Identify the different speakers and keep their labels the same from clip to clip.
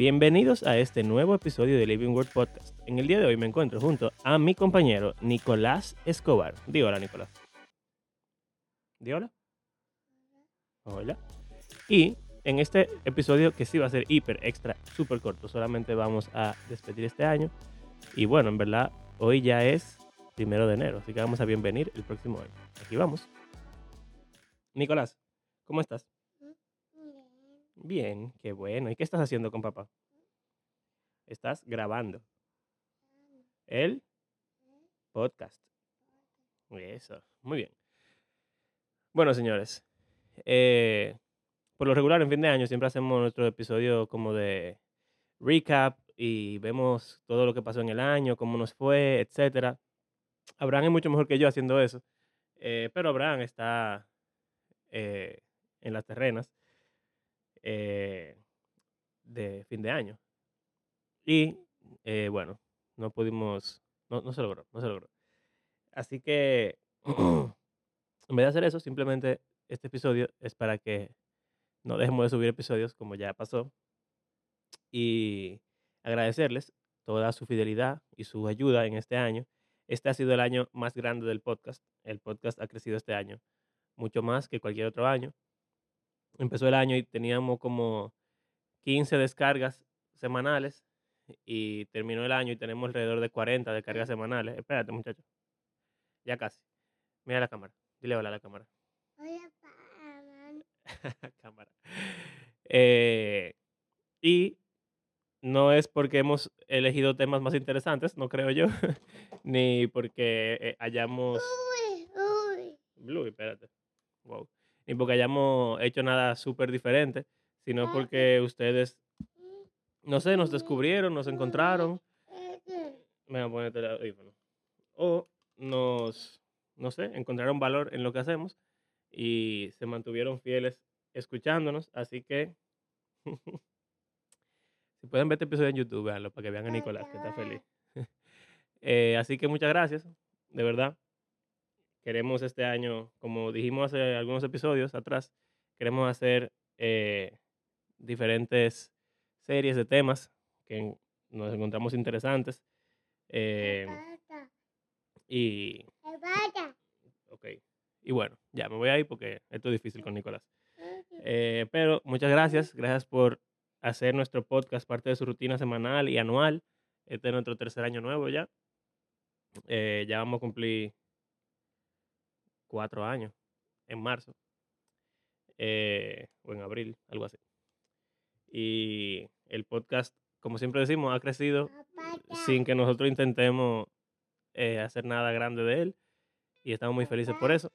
Speaker 1: Bienvenidos a este nuevo episodio de Living Word Podcast. En el día de hoy me encuentro junto a mi compañero Nicolás Escobar. Di hola, Nicolás. Di hola. Hola. Y en este episodio que sí va a ser hiper extra, súper corto, solamente vamos a despedir este año. Y bueno, en verdad, hoy ya es primero de enero, así que vamos a bienvenir el próximo año. Aquí vamos. Nicolás, ¿cómo estás? Bien, qué bueno. ¿Y qué estás haciendo con papá? Estás grabando. El podcast. Eso, muy bien. Bueno, señores, eh, por lo regular en fin de año siempre hacemos nuestro episodio como de recap y vemos todo lo que pasó en el año, cómo nos fue, etcétera. Abraham es mucho mejor que yo haciendo eso, eh, pero Abraham está eh, en las terrenas eh, de fin de año. Y eh, bueno, no pudimos, no, no se logró, no se logró. Así que, en vez de hacer eso, simplemente este episodio es para que no dejemos de subir episodios como ya pasó. Y agradecerles toda su fidelidad y su ayuda en este año. Este ha sido el año más grande del podcast. El podcast ha crecido este año mucho más que cualquier otro año empezó el año y teníamos como 15 descargas semanales y terminó el año y tenemos alrededor de 40 descargas semanales. Espérate, muchacho. Ya casi. Mira la cámara. Dile hola a la cámara.
Speaker 2: Hola,
Speaker 1: cámara. Eh, y no es porque hemos elegido temas más interesantes, no creo yo, ni porque eh, hayamos... Blue, espérate. Wow ni porque hayamos hecho nada súper diferente, sino porque ustedes, no sé, nos descubrieron, nos encontraron. Me voy a poner el audífono. O nos, no sé, encontraron valor en lo que hacemos y se mantuvieron fieles escuchándonos. Así que, si pueden ver este episodio en YouTube, véanlo para que vean a Nicolás, que está feliz. Eh, así que muchas gracias, de verdad queremos este año, como dijimos hace algunos episodios atrás, queremos hacer eh, diferentes series de temas que nos encontramos interesantes. Eh, y, ok, y bueno, ya me voy a ir porque esto es difícil con Nicolás. Eh, pero muchas gracias, gracias por hacer nuestro podcast parte de su rutina semanal y anual. Este es nuestro tercer año nuevo ya. ya vamos a cumplir cuatro años, en marzo, eh, o en abril, algo así. Y el podcast, como siempre decimos, ha crecido sin que nosotros intentemos eh, hacer nada grande de él. Y estamos muy felices por eso.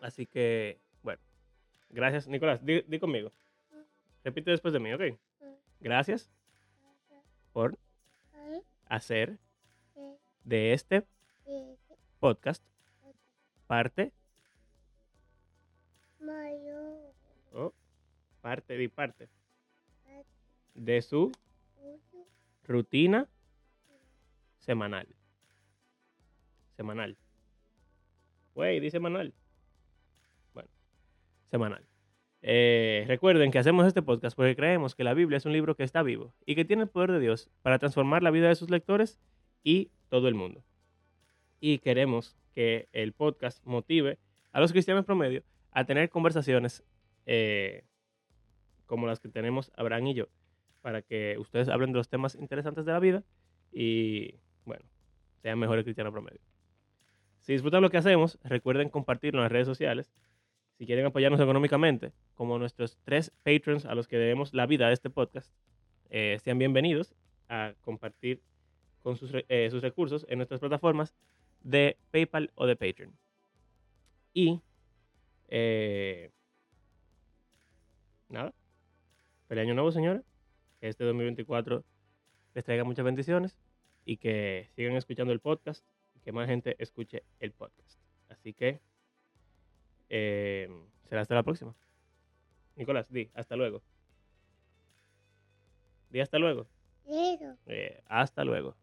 Speaker 1: Así que, bueno, gracias, Nicolás. Di, di conmigo. Repite después de mí, ¿ok? Gracias por hacer de este podcast parte. Oh, parte de parte. De su rutina semanal. Semanal. Güey, dice semanal. Bueno, semanal. Eh, recuerden que hacemos este podcast porque creemos que la Biblia es un libro que está vivo y que tiene el poder de Dios para transformar la vida de sus lectores y todo el mundo. Y queremos que el podcast motive a los cristianos promedio a tener conversaciones eh, como las que tenemos Abraham y yo, para que ustedes hablen de los temas interesantes de la vida y, bueno, sean mejores cristianos promedio. Si disfrutan lo que hacemos, recuerden compartirlo en las redes sociales. Si quieren apoyarnos económicamente, como nuestros tres patrons a los que debemos la vida de este podcast, eh, sean bienvenidos a compartir con sus, eh, sus recursos en nuestras plataformas de PayPal o de Patreon. Y eh, nada, feliz año nuevo, señores. Que este 2024 les traiga muchas bendiciones y que sigan escuchando el podcast y que más gente escuche el podcast. Así que eh, será hasta la próxima. Nicolás, di, hasta luego. Di hasta luego. Eh, hasta luego.